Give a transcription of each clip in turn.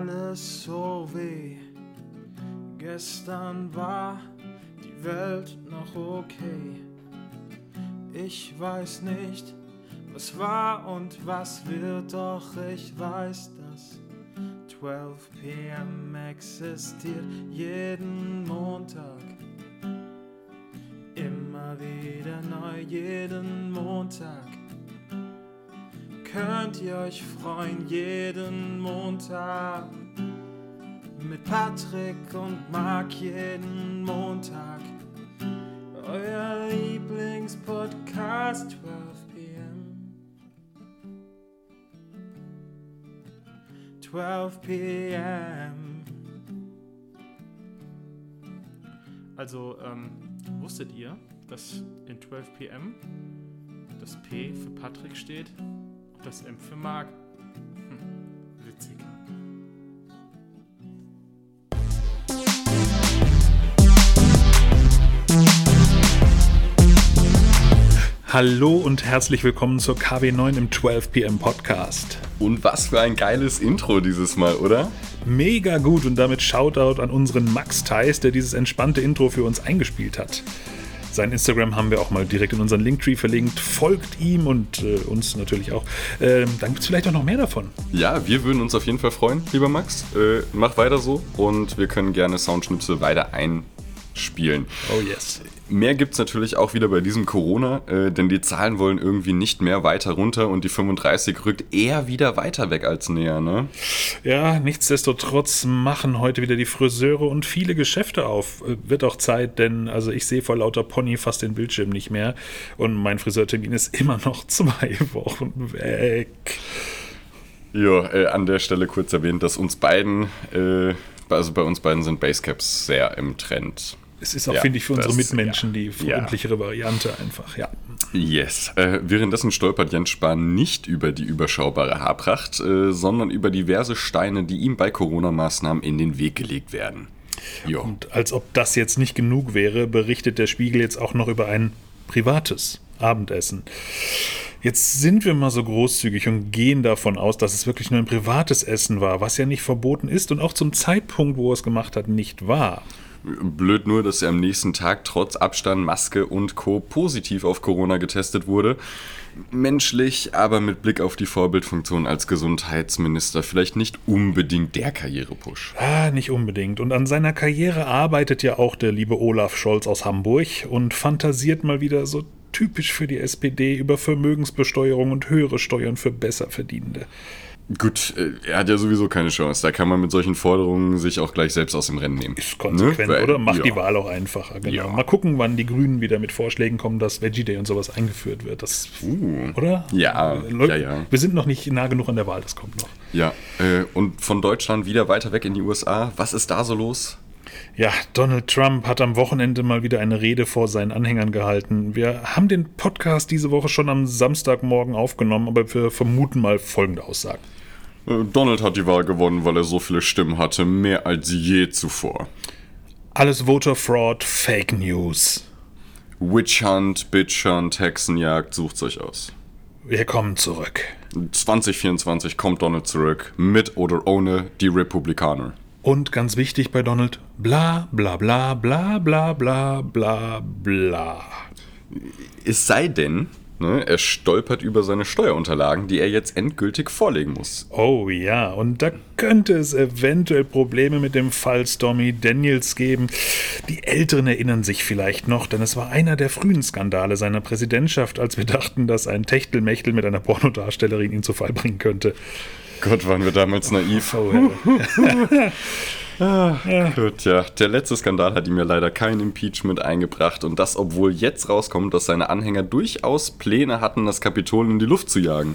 alles so weh. Gestern war die Welt noch okay. Ich weiß nicht, was war und was wird, doch ich weiß, dass 12 PM existiert jeden Montag. Immer wieder neu, jeden Montag. Könnt ihr euch freuen, jeden Montag. Mit Patrick und Marc jeden Montag. Euer Lieblingspodcast 12 PM. 12 PM. Also, ähm, wusstet ihr, dass in 12 PM das P für Patrick steht das M für Marc? Hm, witzig. Hallo und herzlich willkommen zur KW9 im 12 PM Podcast. Und was für ein geiles Intro dieses Mal, oder? Mega gut und damit Shoutout an unseren Max Theis, der dieses entspannte Intro für uns eingespielt hat. Sein Instagram haben wir auch mal direkt in unseren Linktree verlinkt. Folgt ihm und äh, uns natürlich auch. Ähm, dann gibt es vielleicht auch noch mehr davon. Ja, wir würden uns auf jeden Fall freuen, lieber Max. Äh, mach weiter so und wir können gerne Soundschnipsel weiter einspielen. Oh yes. Mehr gibt es natürlich auch wieder bei diesem Corona, äh, denn die Zahlen wollen irgendwie nicht mehr weiter runter und die 35 rückt eher wieder weiter weg als näher, ne? Ja, nichtsdestotrotz machen heute wieder die Friseure und viele Geschäfte auf. Äh, Wird auch Zeit, denn also ich sehe vor lauter Pony fast den Bildschirm nicht mehr und mein Friseurtermin ist immer noch zwei Wochen weg. Ja, äh, an der Stelle kurz erwähnt, dass uns beiden, äh, also bei uns beiden sind Basecaps sehr im Trend. Es ist auch, Ja, finde ich, für unsere das- Mitmenschen die ja. freundlichere Variante einfach, ja. Yes. Äh, währenddessen stolpert Jens Spahn nicht über die überschaubare Haarpracht, äh, sondern über diverse Steine, die ihm bei Corona-Maßnahmen in den Weg gelegt werden. Jo. Und als ob das jetzt nicht genug wäre, berichtet der Spiegel jetzt auch noch über ein privates Abendessen. Jetzt sind wir mal so großzügig und gehen davon aus, dass es wirklich nur ein privates Essen war, was ja nicht verboten ist und auch zum Zeitpunkt, wo er es gemacht hat, nicht war. Blöd nur, dass er am nächsten Tag trotz Abstand, Maske und Co. positiv auf Corona getestet wurde. Menschlich, aber mit Blick auf die Vorbildfunktion als Gesundheitsminister vielleicht nicht unbedingt der Karrierepush. Ah, nicht unbedingt. Und an seiner Karriere arbeitet ja auch der liebe Olaf Scholz aus Hamburg und fantasiert mal wieder so typisch für die SPD über Vermögensbesteuerung und höhere Steuern für Besserverdienende. Gut, äh, er hat ja sowieso keine Chance. Da kann man mit solchen Forderungen sich auch gleich selbst aus dem Rennen nehmen. Ist konsequent, Ne? Weil- oder? Macht ja. die Wahl auch einfacher. Genau. Ja. Mal gucken, wann die Grünen wieder mit Vorschlägen kommen, dass Veggie Day und sowas eingeführt wird. Das, oder? Uh. Ja, Äh, Leute, ja, ja. Wir sind noch nicht nah genug an der Wahl, das kommt noch. Ja, äh, und von Deutschland wieder weiter weg in die USA. Was ist da so los? Ja, Donald Trump hat am Wochenende mal wieder eine Rede vor seinen Anhängern gehalten. Wir haben den Podcast diese Woche schon am Samstagmorgen aufgenommen, aber wir vermuten mal folgende Aussagen. Äh, Donald hat die Wahl gewonnen, weil er so viele Stimmen hatte, mehr als je zuvor. Alles Voter Fraud, Fake News. Witch Hunt, Bitch Hunt, Hexenjagd, sucht's euch aus. Wir kommen zurück. 2024 kommt Donald zurück, mit oder ohne die Republikaner. Und ganz wichtig bei Donald, bla bla bla bla bla bla bla bla. Es sei denn, ne, er stolpert über seine Steuerunterlagen, die er jetzt endgültig vorlegen muss. Oh ja, und da könnte es eventuell Probleme mit dem Fall Stormy Daniels geben. Die Älteren erinnern sich vielleicht noch, denn es war einer der frühen Skandale seiner Präsidentschaft, als wir dachten, dass ein Techtelmechtel mit einer Pornodarstellerin ihn zu Fall bringen könnte. Gott, waren wir damals naiv. Oh, Herr. Gut, ja. Der letzte Skandal hat ihm ja leider kein Impeachment eingebracht und das, obwohl jetzt rauskommt, dass seine Anhänger durchaus Pläne hatten, das Kapitol in die Luft zu jagen.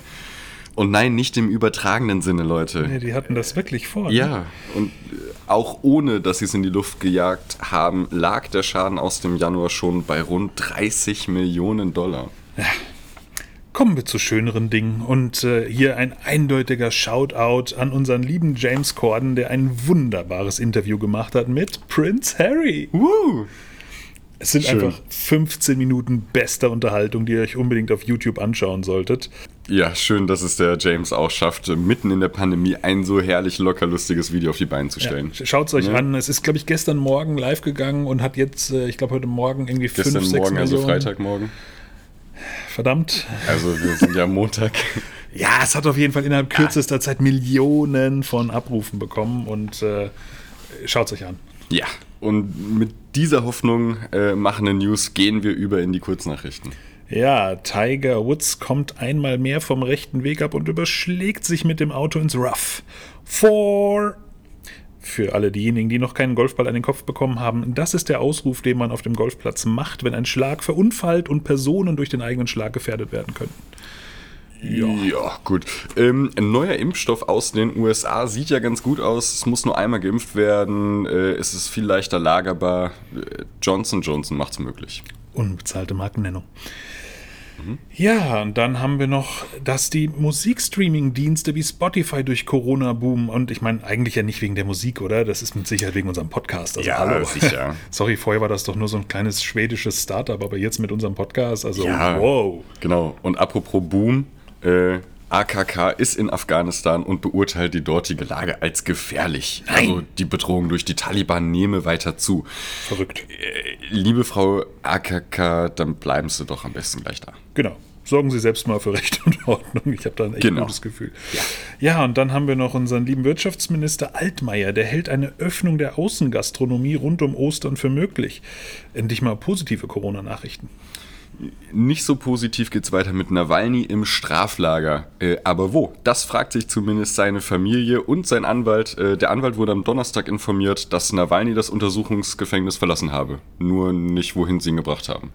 Und nein, nicht im übertragenen Sinne, Leute. Nee, die hatten das wirklich vor. ne? Ja, und äh, auch ohne, dass sie es in die Luft gejagt haben, lag der Schaden aus dem Januar schon bei rund 30 Millionen Dollar. Kommen wir zu schöneren Dingen. Und äh, hier ein eindeutiger Shoutout an unseren lieben James Corden, der ein wunderbares Interview gemacht hat mit Prince Harry. Woo! Es sind Schön. einfach 15 Minuten bester Unterhaltung, die ihr euch unbedingt auf YouTube anschauen solltet. Ja, schön, dass es der James auch schafft, mitten in der Pandemie ein so herrlich locker lustiges Video auf die Beine zu stellen. Ja, Schaut es euch ja. an. Es ist, glaube ich, gestern Morgen live gegangen und hat jetzt, äh, ich glaube, heute Morgen irgendwie gestern 5, 6 Morgen, also Freitagmorgen. Verdammt. Also wir sind ja Montag. ja, es hat auf jeden Fall innerhalb kürzester Zeit Millionen von Abrufen bekommen und äh, schaut es euch an. Ja, und mit dieser Hoffnung äh, machende News gehen wir über in die Kurznachrichten. Ja, Tiger Woods kommt einmal mehr vom rechten Weg ab und überschlägt sich mit dem Auto ins Rough. Four. Für alle diejenigen, die noch keinen Golfball an den Kopf bekommen haben, das ist der Ausruf, den man auf dem Golfplatz macht, wenn ein Schlag verunfallt und Personen durch den eigenen Schlag gefährdet werden können. Ja, ja gut. Ähm, ein neuer Impfstoff aus den USA sieht ja ganz gut aus. Es muss nur einmal geimpft werden. Äh, es ist viel leichter lagerbar. Äh, Johnson Johnson macht es möglich. Unbezahlte Markennennung. Ja, und dann haben wir noch, dass die Musikstreaming-Dienste wie Spotify durch Corona boomen. Und ich meine, eigentlich ja nicht wegen der Musik, oder? Das ist mit Sicherheit wegen unserem Podcast. Also, ja, hallo. sicher. Sorry, vorher war das doch nur so ein kleines schwedisches Startup, aber jetzt mit unserem Podcast, also ja, wow. Genau. Und apropos Boom, äh, AKK ist in Afghanistan und beurteilt die dortige Lage als gefährlich. Nein. Also die Bedrohung durch die Taliban nehme weiter zu. Verrückt. Äh, liebe Frau AKK, dann bleiben Sie doch am besten gleich da. Genau. Sorgen Sie selbst mal für Recht und Ordnung. Ich habe da ein echt genau. gutes Gefühl. Ja. ja, und dann haben wir noch unseren lieben Wirtschaftsminister Altmaier. Der hält eine Öffnung der Außengastronomie rund um Ostern für möglich. Endlich mal positive Corona-Nachrichten. Nicht so positiv geht es weiter mit Nawalny im Straflager. Äh, aber wo? Das fragt sich zumindest seine Familie und sein Anwalt. Äh, der Anwalt wurde am Donnerstag informiert, dass Nawalny das Untersuchungsgefängnis verlassen habe. Nur nicht, wohin sie ihn gebracht haben.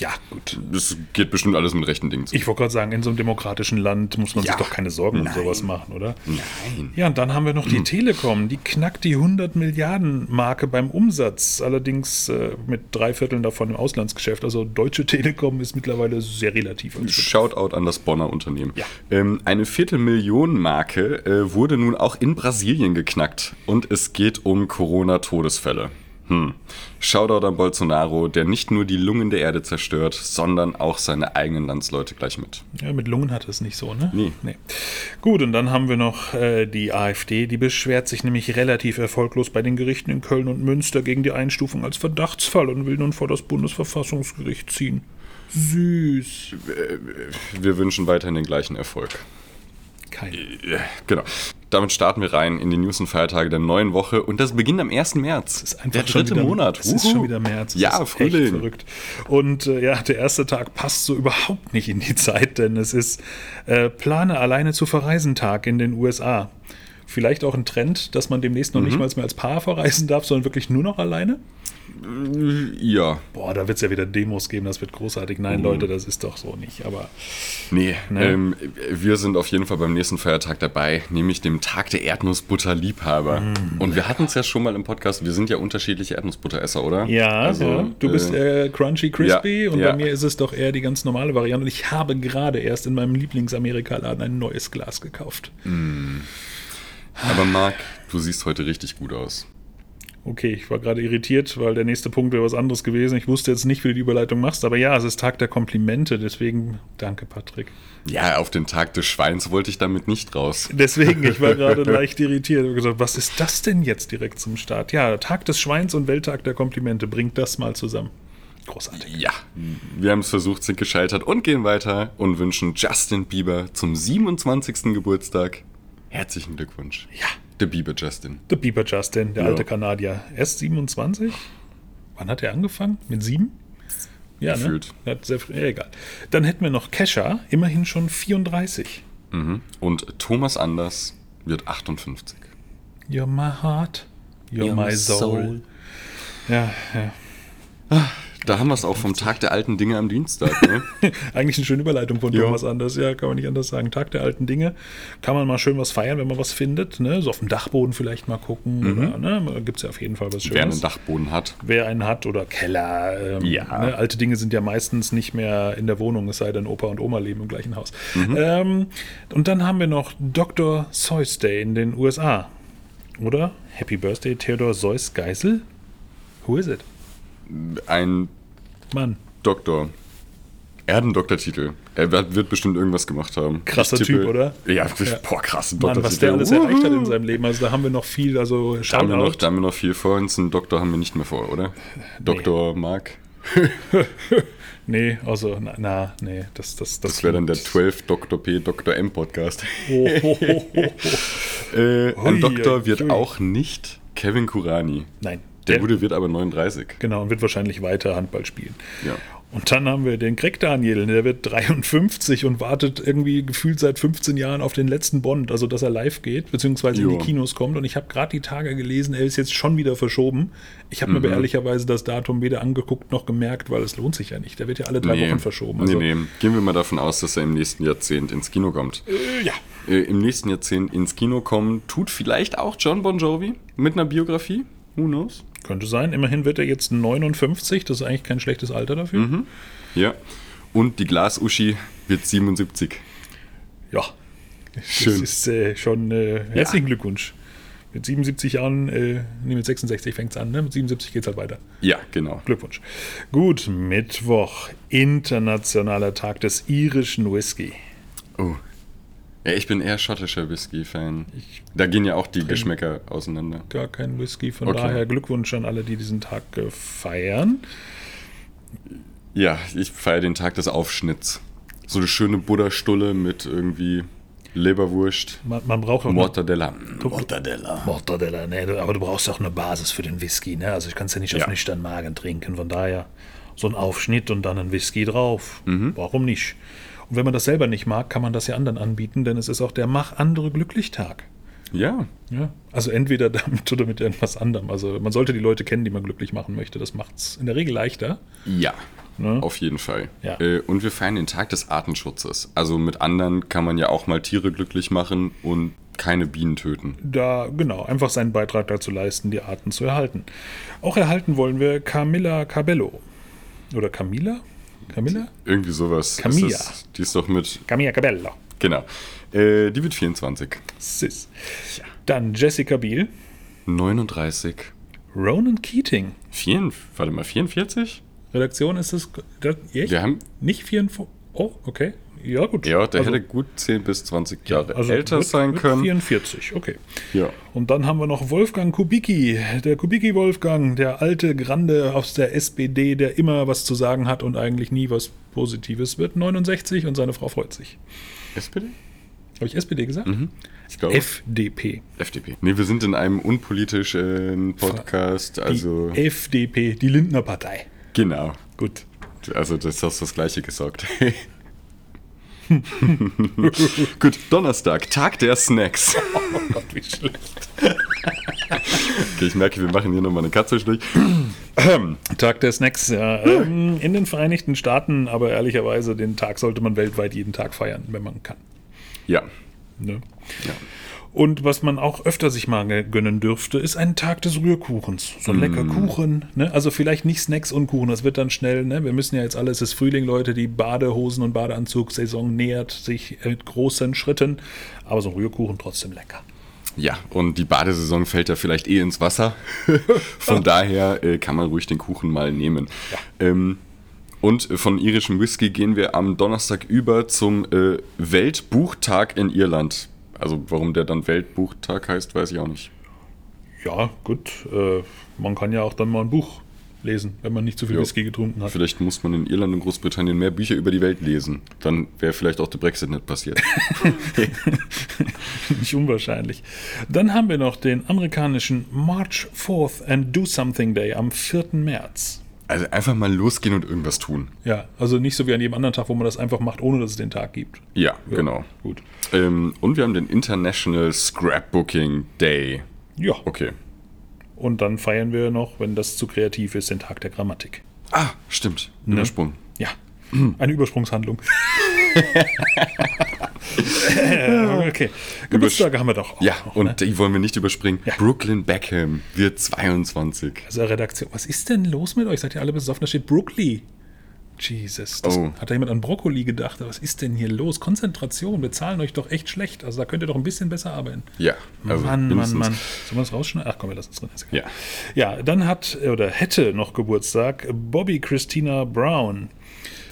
Ja, gut. Das geht bestimmt alles mit rechten Dingen zu. Ich wollte gerade sagen, in so einem demokratischen Land muss man ja. sich doch keine Sorgen Nein. um sowas machen, oder? Nein. Ja, und dann haben wir noch die hm. Telekom. Die knackt die 100 Milliarden Marke beim Umsatz. Allerdings äh, mit drei Vierteln davon im Auslandsgeschäft. Also Deutsche Telekom ist mittlerweile sehr relativ. Shoutout an das Bonner Unternehmen. Ja. Ähm, eine Viertelmillion Marke äh, wurde nun auch in Brasilien geknackt. Und es geht um Corona-Todesfälle. Hm. Shoutout an Bolsonaro, der nicht nur die Lungen der Erde zerstört, sondern auch seine eigenen Landsleute gleich mit. Ja, mit Lungen hat es nicht so, ne? Nee. nee. Gut, und dann haben wir noch äh, die AfD, die beschwert sich nämlich relativ erfolglos bei den Gerichten in Köln und Münster gegen die Einstufung als Verdachtsfall und will nun vor das Bundesverfassungsgericht ziehen. Süß. Wir wünschen weiterhin den gleichen Erfolg. Kein. Genau. Damit starten wir rein in die News und Feiertage der neuen Woche und das beginnt am 1. März. Ist einfach der dritte wieder, Monat. Es ist schon wieder März. Das ja, Frühling. verrückt. Und äh, ja, der erste Tag passt so überhaupt nicht in die Zeit, denn es ist äh, Plane alleine zu verreisen Tag in den USA. Vielleicht auch ein Trend, dass man demnächst noch mhm. nicht mal mehr als Paar verreisen darf, sondern wirklich nur noch alleine? Ja. Boah, da wird es ja wieder Demos geben, das wird großartig. Nein, mhm. Leute, das ist doch so nicht. Aber. Nee, ne? ähm, wir sind auf jeden Fall beim nächsten Feiertag dabei, nämlich dem Tag der Erdnussbutterliebhaber. Mhm. Und wir hatten es ja schon mal im Podcast, wir sind ja unterschiedliche Erdnussbutteresser, oder? Ja, also, ja. du bist äh, Crunchy Crispy ja, und ja. bei mir ist es doch eher die ganz normale Variante. Und ich habe gerade erst in meinem Lieblings-Amerika-Laden ein neues Glas gekauft. Mhm. Aber Marc, du siehst heute richtig gut aus. Okay, ich war gerade irritiert, weil der nächste Punkt wäre was anderes gewesen. Ich wusste jetzt nicht, wie du die Überleitung machst, aber ja, es ist Tag der Komplimente, deswegen danke, Patrick. Ja, auf den Tag des Schweins wollte ich damit nicht raus. Deswegen, ich war gerade leicht irritiert und gesagt, was ist das denn jetzt direkt zum Start? Ja, Tag des Schweins und Welttag der Komplimente, bringt das mal zusammen. Großartig. Ja, wir haben es versucht, sind gescheitert und gehen weiter und wünschen Justin Bieber zum 27. Geburtstag herzlichen Glückwunsch. Ja. Der Bieber Justin. Der Bieber Justin, der ja. alte Kanadier. Erst 27? Wann hat er angefangen? Mit sieben? Ja, ne? Gefühlt. ne? Hat sehr früh, ja, egal. Dann hätten wir noch Kesha, immerhin schon 34. Mhm. Und Thomas Anders wird 58. You're my heart, you're, you're my soul. soul. Ja, ja. Ah, da haben wir es auch vom Tag der alten Dinge am Dienstag. Ne? Eigentlich eine schöne Überleitung von Thomas Anders, ja, kann man nicht anders sagen. Tag der alten Dinge. Kann man mal schön was feiern, wenn man was findet. Ne? So auf dem Dachboden vielleicht mal gucken. Mhm. ne? Gibt es ja auf jeden Fall was Schönes. Wer einen Dachboden hat. Wer einen hat oder Keller. Ähm, ja. Ne? Alte Dinge sind ja meistens nicht mehr in der Wohnung, es sei denn, Opa und Oma leben im gleichen Haus. Mhm. Ähm, und dann haben wir noch Dr. Seuss Day in den USA. Oder? Happy Birthday, Theodor Seuss Geisel? Who is it? Ein Mann. Doktor. Er hat einen Doktortitel. Er wird bestimmt irgendwas gemacht haben. Krasser tippe- Typ, oder? Ja, boah, krasse Mann, Doktortitel. was der alles erreicht hat in seinem Leben. Also da haben wir noch viel, also Da haben, wir noch, da haben wir noch viel vor uns. Einen Doktor haben wir nicht mehr vor, oder? Dr. Mark. Nee, also, na, na nee, das, das, das, Das wäre dann der 12 Dr. P. Dr. M Podcast. Oh. Äh, ein Doktor wird auch nicht Kevin Kurani. Nein, Der gute wird aber 39. Genau, und wird wahrscheinlich weiter Handball spielen. Ja. Und dann haben wir den Greg Daniel, der wird 53 und wartet irgendwie gefühlt seit 15 Jahren auf den letzten Bond, also dass er live geht, beziehungsweise in Jo. die Kinos kommt. Und ich habe gerade die Tage gelesen, er ist jetzt schon wieder verschoben. Ich habe mir Mhm. aber ehrlicherweise das Datum weder angeguckt noch gemerkt, weil es lohnt sich ja nicht. Der wird ja alle drei Wochen verschoben. Also, nee, nee. Gehen wir mal davon aus, dass er im nächsten Jahrzehnt ins Kino kommt. Äh, ja, Äh, Im nächsten Jahrzehnt ins Kino kommen tut vielleicht auch John Bon Jovi mit einer Biografie. Who knows? Könnte sein. Immerhin wird er jetzt 59, das ist eigentlich kein schlechtes Alter dafür. Mhm. Ja. Und die Glasuschi wird 77. Ja, Schön. das ist äh, schon äh, herzlichen Glückwunsch. Mit 77 Jahren, äh, nee, mit 66 fängt es an, ne? mit 77 geht es halt weiter. Ja, genau. Glückwunsch. Gut, Mittwoch, internationaler Tag des irischen Whisky. Oh. Ja, ich bin eher schottischer Whisky-Fan. Da gehen ja auch die Geschmäcker auseinander. Gar kein Whisky, von Okay. daher Glückwunsch an alle, die diesen Tag äh, feiern. Ja, ich feiere den Tag des Aufschnitts. So eine schöne Buddha-Stulle mit irgendwie Leberwurst, Man, man braucht auch Mortadella. Mortadella. Mortadella, ne, du- aber du brauchst auch eine Basis für den Whisky, ne? Also ich kann es ja nicht auf Ja. nüchternen Magen trinken, von daher so ein Aufschnitt und dann ein Whisky drauf. Mhm. Warum nicht? Und wenn man das selber nicht mag, kann man das ja anderen anbieten, denn es ist auch der Mach andere glücklich Tag. Ja, Ja, also entweder damit oder mit irgendwas anderem. Also man sollte die Leute kennen, die man glücklich machen möchte. Das macht es in der Regel leichter. ja. Ne? Auf jeden Fall. Ja. Äh, und wir feiern den Tag des Artenschutzes. Also mit anderen kann man ja auch mal Tiere glücklich machen und keine Bienen töten. Da, genau, einfach seinen Beitrag dazu leisten, die Arten zu erhalten. Auch erhalten wollen wir Camilla Cabello. Oder Camilla? Camilla? Irgendwie sowas. ist Camilla. das- Die ist doch mit. Camilla Cabello. Genau. Äh, die wird 24. Sis. Dann Jessica Biel. 39. Ronan Keating. Vier, warte mal, 44? Redaktion ist das. das? Wir haben. Nicht 44. Oh, okay. Ja, gut. Ja, der Also- hätte gut 10 bis 20 Jahre also älter wird- sein können. 44, okay. Ja. Und dann haben wir noch Wolfgang Kubicki, der Kubicki Wolfgang, der alte Grande aus der SPD, der immer was zu sagen hat und eigentlich nie was Positives wird. 69 und seine Frau freut sich. SPD? Habe ich SPD gesagt? Ich glaube. FDP. FDP. Nee, wir sind in einem unpolitischen Podcast, Die also. FDP, die Lindner Partei. Genau. Gut. Also, das hast du das Gleiche gesagt. Gut, Donnerstag, Tag der Snacks. Oh Gott, wie schlecht. Okay, ich merke, wir machen hier nochmal eine Katze durch. Tag der Snacks, ja. Ähm, in den Vereinigten Staaten, aber ehrlicherweise, den Tag sollte man weltweit jeden Tag feiern, wenn man kann. Ja. Ne? ja. Und was man auch öfter sich mal gönnen dürfte, ist ein Tag des Rührkuchens. So ein lecker Kuchen. Ne? Also vielleicht nicht Snacks und Kuchen, das wird dann schnell. Ne? Wir müssen ja jetzt alle, es ist Frühling, Leute, die Badehosen- und Badeanzugssaison nähert sich mit großen Schritten. Aber so ein Rührkuchen trotzdem lecker. Ja, und die Badesaison fällt ja vielleicht eh ins Wasser. Von daher äh, kann man ruhig den Kuchen mal nehmen. Ähm, und von irischem Whisky gehen wir am Donnerstag über zum äh, Weltbuchtag in Irland. Also warum der dann Weltbuchtag heißt, weiß ich auch nicht. Ja, gut. Äh, man kann ja auch dann mal ein Buch lesen, wenn man nicht zu viel Jo. Whisky getrunken hat. Vielleicht muss man in Irland und Großbritannien mehr Bücher über die Welt lesen. Dann wäre vielleicht auch der Brexit nicht passiert. Nicht unwahrscheinlich. Dann haben wir noch den amerikanischen March 4th and Do Something Day am 4. März. Also einfach mal losgehen und irgendwas tun. Ja, also nicht so wie an jedem anderen Tag, wo man das einfach macht, ohne dass es den Tag gibt. Ja, genau. Gut. Ähm, und wir haben den International Scrapbooking Day. Ja. Okay. Und dann feiern wir noch, wenn das zu kreativ ist, den Tag der Grammatik. Ah, stimmt. Ne? Übersprung. Ja. Eine Übersprungshandlung. okay. Geburtstage haben wir doch auch. Ja, noch, und ne? die wollen wir nicht überspringen. Ja. Brooklyn Beckham wird 22. Also Redaktion. Was ist denn los mit euch? Seid ihr alle besoffen? Da steht Brookly. Jesus. Oh. Hat da jemand an Brokkoli gedacht? Was ist denn hier los? Konzentration. Wir zahlen euch doch echt schlecht. Also da könnt ihr doch ein bisschen besser arbeiten. Ja, also Mann, Mann, mindestens. Mann. Sollen wir das rausschneiden? Ach komm, wir lassen es drin. Ja. Ja, dann hat oder hätte noch Geburtstag Bobby Christina Brown.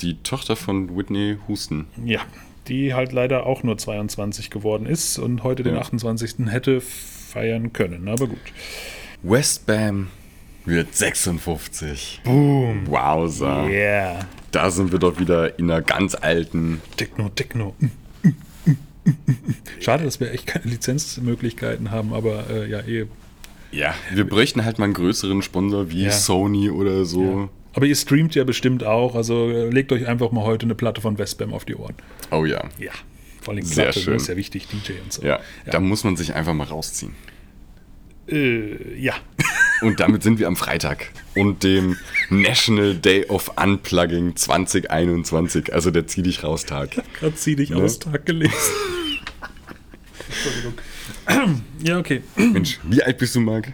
Die Tochter von Whitney Houston. Ja, die halt leider auch nur 22 geworden ist und heute den Ja. 28. hätte feiern können. Aber gut. Westbam wird 56. Boom. Wowza. Yeah. Da sind wir doch wieder in einer ganz alten. Techno, Techno. Schade, dass wir echt keine Lizenzmöglichkeiten haben, aber äh, ja, eh. Ja, wir bräuchten halt mal einen größeren Sponsor wie Ja. Sony oder so. Aber ihr streamt ja bestimmt auch, also äh, legt euch einfach mal heute eine Platte von Westbam auf die Ohren. Oh ja. Ja. Vor allem Sehr Platte, schön. das ist ja wichtig, DJ und so. Ja, da muss man sich einfach mal rausziehen. Äh, ja. Und damit sind wir am Freitag und dem National Day of Unplugging 2021, also der Zieh dich raus Tag. Gerade zieh dich aus, Tag gelesen. Entschuldigung. ja, okay. Mensch, wie alt bist du, Marc?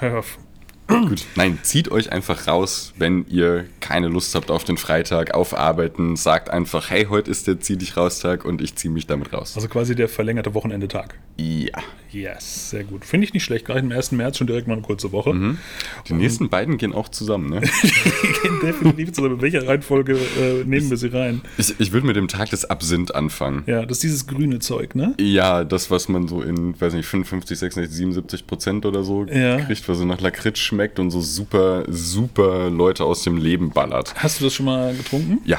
Hör auf. Gut, nein, zieht euch einfach raus, wenn ihr keine Lust habt auf den Freitag, auf Arbeiten. Sagt einfach, hey, heute ist der Zieh dich raus Tag und ich ziehe mich damit raus. Also quasi der verlängerte Wochenendetag. Ja. Yes, sehr gut. Finde ich nicht schlecht. Gerade im 1. März schon direkt mal eine kurze Woche. Die nächsten beiden gehen auch zusammen, ne? Die gehen definitiv zusammen. In welcher Reihenfolge äh, nehmen wir sie rein? Ich, ich würde mit dem Tag des Absinth anfangen. Ja, das ist dieses grüne Zeug, ne? Ja, das, was man so in, weiß nicht, 55, 66, 77 Prozent oder so Ja. kriegt, was so nach Lakritz schmeckt und so super, super Leute aus dem Leben ballert. Hast du das schon mal getrunken? Ja,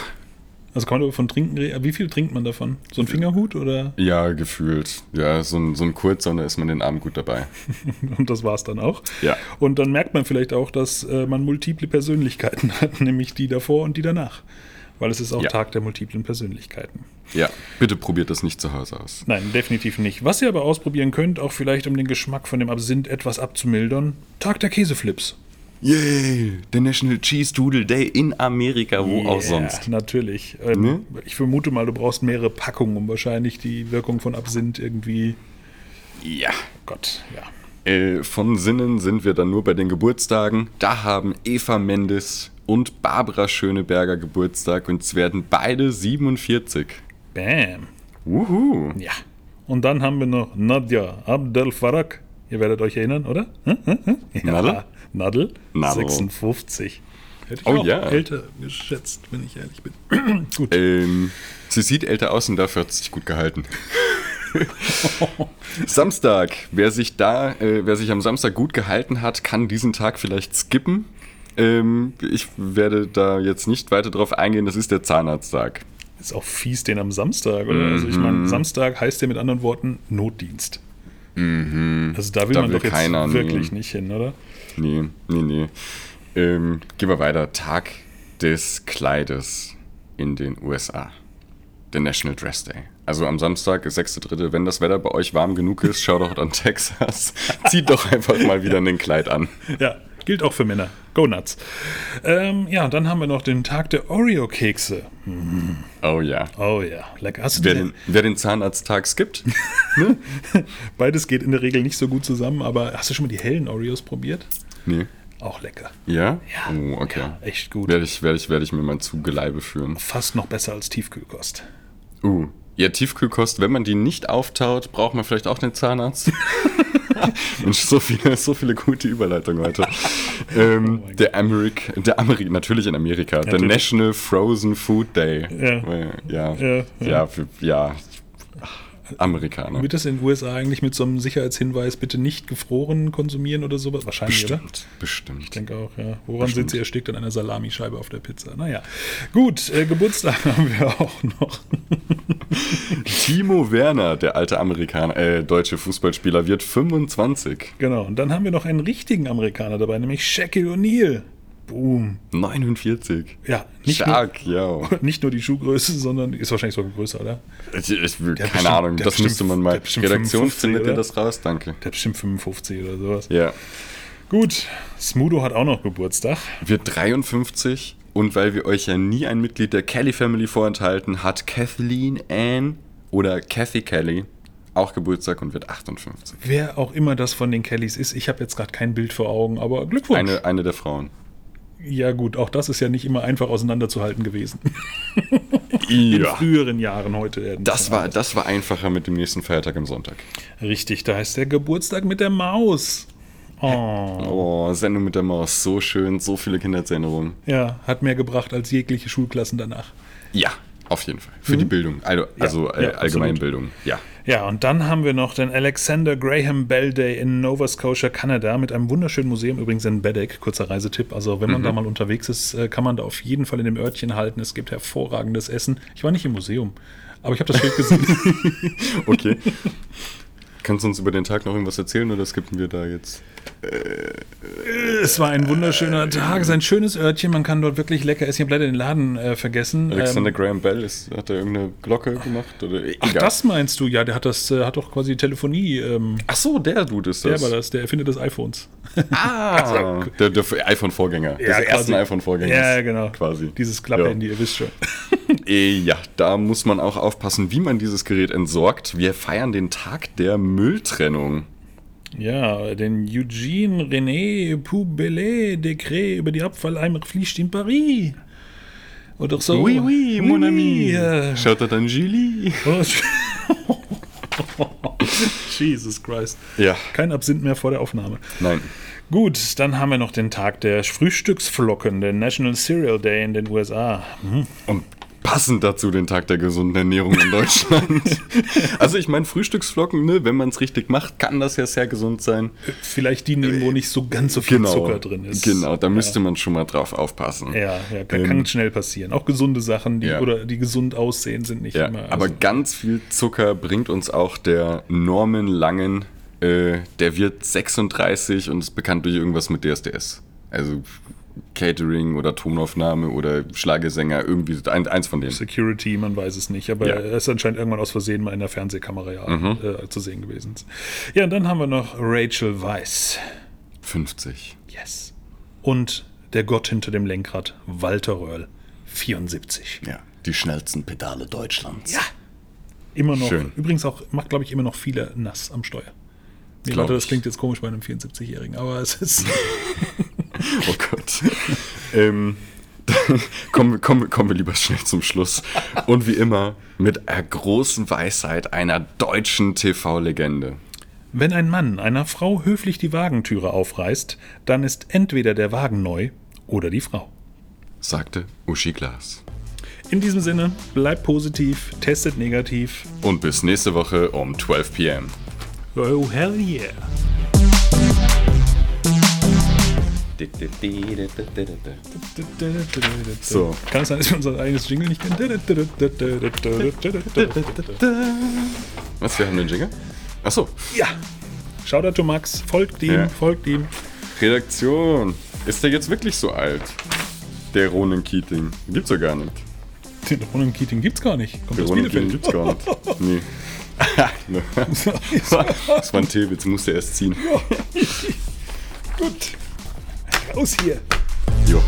Also kann man davon trinken? reden? Wie viel trinkt man davon? So ein Fingerhut oder? ja, gefühlt. Ja, so ein, so ein kurzer und da ist man den Abend gut dabei. Und das war es dann auch. Ja. Und dann merkt man vielleicht auch, dass äh, man multiple Persönlichkeiten hat, nämlich die davor und die danach. Weil es ist auch Ja. Tag der multiplen Persönlichkeiten. Ja, bitte probiert das nicht zu Hause aus. Nein, definitiv nicht. Was ihr aber ausprobieren könnt, auch vielleicht um den Geschmack von dem Absinth etwas abzumildern, Tag der Käseflips. Yay, der National Cheese Doodle Day in Amerika, wo auch Yeah, sonst. Natürlich. Ähm, Ne? Ich vermute mal, du brauchst mehrere Packungen, um wahrscheinlich die Wirkung von Absinth irgendwie. Ja. Gott, ja. Äh, von Sinnen sind wir dann nur bei den Geburtstagen. Da haben Eva Mendes und Barbara Schöneberger Geburtstag und es werden beide 47. Bam. Wuhu. Ja. Und dann haben wir noch Nadja Abdel Farak. Ihr werdet euch erinnern, oder? Hm? Hm? Hm? Ja. Nadel? Nadel? Nadel. 56. Hätte ich Oh auch ja. älter geschätzt, wenn ich ehrlich bin. Gut. Ähm, sie sieht älter aus und dafür hat sie sich gut gehalten. Samstag. Wer sich da, äh, wer sich am Samstag gut gehalten hat, kann diesen Tag vielleicht skippen. Ähm, ich werde da jetzt nicht weiter drauf eingehen. Das ist der Zahnarzttag. Ist auch fies, den am Samstag, oder? Also ich Mhm. meine, Samstag heißt ja mit anderen Worten Notdienst. Also da will Da man will doch jetzt keiner, nee. wirklich nicht hin, oder? Nee, nee, nee. Ähm, gehen wir weiter. Tag des Kleides in den USA. Der National Dress Day. Also am Samstag, 6.3., wenn das Wetter bei euch warm genug ist, schaut doch an Texas. Zieht doch einfach mal wieder ein Kleid an. Ja, gilt auch für Männer. Go nuts. Ähm, ja, und dann haben wir noch den Tag der Oreo-Kekse. Oh ja. Oh ja, lecker. Hast du Wer den, wer den Zahnarzttag skippt? Beides geht in der Regel nicht so gut zusammen, aber hast du schon mal die hellen Oreos probiert? Nee. Auch lecker. Ja? Ja. Oh, okay. Ja, echt gut. Werde ich, werde, ich, werde ich mir mal zu Geleibe führen. Fast noch besser als Tiefkühlkost. Uh. Ja, Tiefkühlkost, wenn man die nicht auftaut, braucht man vielleicht auch den Zahnarzt. Mensch, so viele, so viele gute Überleitungen heute. ähm, Oh der Amerik, der Amerik, natürlich in Amerika, der Natürlich. National Frozen Food Day. Ja. Ja, Ja, ja, ja. für, ja. Amerikaner. Wird das in den USA eigentlich mit so einem Sicherheitshinweis bitte nicht gefroren konsumieren oder sowas? Wahrscheinlich, oder? Bestimmt, bestimmt. Ich denke auch, ja. Woran Bestimmt. sind sie erstickt an einer Salamischeibe auf der Pizza? Naja. Gut, äh, Geburtstag haben wir auch noch. Timo Werner, der alte Amerikaner, äh, deutsche Fußballspieler, wird 25. genau. Und dann haben wir noch einen richtigen Amerikaner dabei, nämlich Shaquille O'Neal. Boom. 49. Ja, nicht nur, Stark, ja. nicht nur die Schuhgröße, sondern ist wahrscheinlich sogar größer, oder? Ich, ich keine bestimmt- Ahnung, das müsste man mal. Redaktion 55, findet ihr das raus? Danke. Der hat bestimmt 55 oder sowas. Ja. Gut, Smudo hat auch noch Geburtstag. Wird 53 und weil wir euch ja nie ein Mitglied der Kelly Family vorenthalten, hat Kathleen Ann oder Kathy Kelly auch Geburtstag und wird 58. Wer auch immer das von den Kellys ist, ich habe jetzt gerade kein Bild vor Augen, aber Glückwunsch. Eine, eine der Frauen. Ja gut, auch das ist ja nicht immer einfach auseinanderzuhalten gewesen. In Ja. früheren Jahren heute. Das war, das war einfacher mit dem nächsten Feiertag am Sonntag. Richtig, da heißt der Geburtstag mit der Maus. Oh. oh, Sendung mit der Maus, so schön, so viele Kindheitserinnerungen. Ja, hat mehr gebracht als jegliche Schulklassen danach. Ja, auf jeden Fall. Für mhm. die Bildung, also, also ja, äh, ja, Allgemeinbildung, ja. Ja, und dann haben wir noch den Alexander Graham Bell Day in Nova Scotia, Kanada, mit einem wunderschönen Museum, übrigens in Bedeck, kurzer Reisetipp. Also, wenn man mhm. da mal unterwegs ist, äh, kann man da auf jeden Fall in dem Örtchen halten. Es gibt hervorragendes Essen. Ich war nicht im Museum, aber ich habe das Schild gesehen. okay. Kannst du uns über den Tag noch irgendwas erzählen oder skippen wir da jetzt? Es war ein wunderschöner Tag, es ist ein schönes Örtchen, man kann dort wirklich lecker essen. Ich habe leider den Laden äh, vergessen. Alexander ähm, Graham Bell, ist, hat er irgendeine Glocke gemacht? Oder? Ach, das meinst du? Ja, der hat das, äh, hat doch quasi Telefonie. Ähm, Ach so, der Dude ist das. Der war das, der Erfinder des iPhones. Ah, also, der, der iPhone-Vorgänger. Ja, des ersten iPhone-Vorgängers. Ja, genau. Quasi. Dieses Klapphandy, ja. ihr wisst schon. Äh, ja, da muss man auch aufpassen, wie man dieses Gerät entsorgt. Wir feiern den Tag der Mülltrennung. Ja, den Eugene René Poubellet Dekret über die Abfalleimerpflicht in Paris. Oder so. Oui, oui, mon ami. Ja. Schaut er dann Julie? Jesus Christ. Ja. Kein Absinth mehr vor der Aufnahme. Nein. Gut, dann haben wir noch den Tag der Frühstücksflocken, den National Cereal Day in den USA. Mhm. Und passend dazu den Tag der gesunden Ernährung in Deutschland. also ich meine, Frühstücksflocken, ne, wenn man es richtig macht, kann das ja sehr gesund sein. Vielleicht die nehmen, wo nicht so ganz so viel genau, Zucker drin ist. Genau, da müsste man schon mal drauf aufpassen. Ja, ja kann, ähm, kann, schnell passieren. Auch gesunde Sachen, die ja. oder die gesund aussehen, sind nicht ja, immer. Also. Aber ganz viel Zucker bringt uns auch der Norman Langen. Äh, der wird 36 und ist bekannt durch irgendwas mit DSDS. Also Catering oder Tonaufnahme oder Schlagesänger, irgendwie ein, eins von denen. Security, man weiß es nicht, aber ja. er ist anscheinend irgendwann aus Versehen mal in der Fernsehkamera ja, mhm. äh, zu sehen gewesen. Ja, und dann haben wir noch Rachel Weiss. 50. Yes. Und der Gott hinter dem Lenkrad, Walter Röhrl, 74. Ja, die schnellsten Pedale Deutschlands. Ja. Immer noch. Schön. Übrigens auch, macht glaube ich immer noch viele nass am Steuer. Nee, Leute, das klingt jetzt komisch bei einem 74-Jährigen, aber es ist. oh Gott. ähm, kommen, kommen, kommen wir lieber schnell zum Schluss. Und wie immer mit einer großen Weisheit einer deutschen TV-Legende. Wenn ein Mann einer Frau höflich die Wagentüre aufreißt, dann ist entweder der Wagen neu oder die Frau. Sagte Uschi Glas. In diesem Sinne, bleibt positiv, testet negativ. Und bis nächste Woche um 12 p.m. Oh, hell yeah. So. Kann es sein, dass wir unser eigenes Jingle nicht kennen? Was, wir haben den Jingle? Achso. Ja. Shoutout to Max. Folgt ihm, ja. folgt ihm. Redaktion. Ist der jetzt wirklich so alt? Der Ronan Keating. Gibt's ja gar nicht. Den Ronan Keating gibt's gar nicht. Kommt Der Ronan Keating gibt's gar nicht. Nee. das war ein Teewitz, musste erst ziehen. Gut. Raus hier! Jo.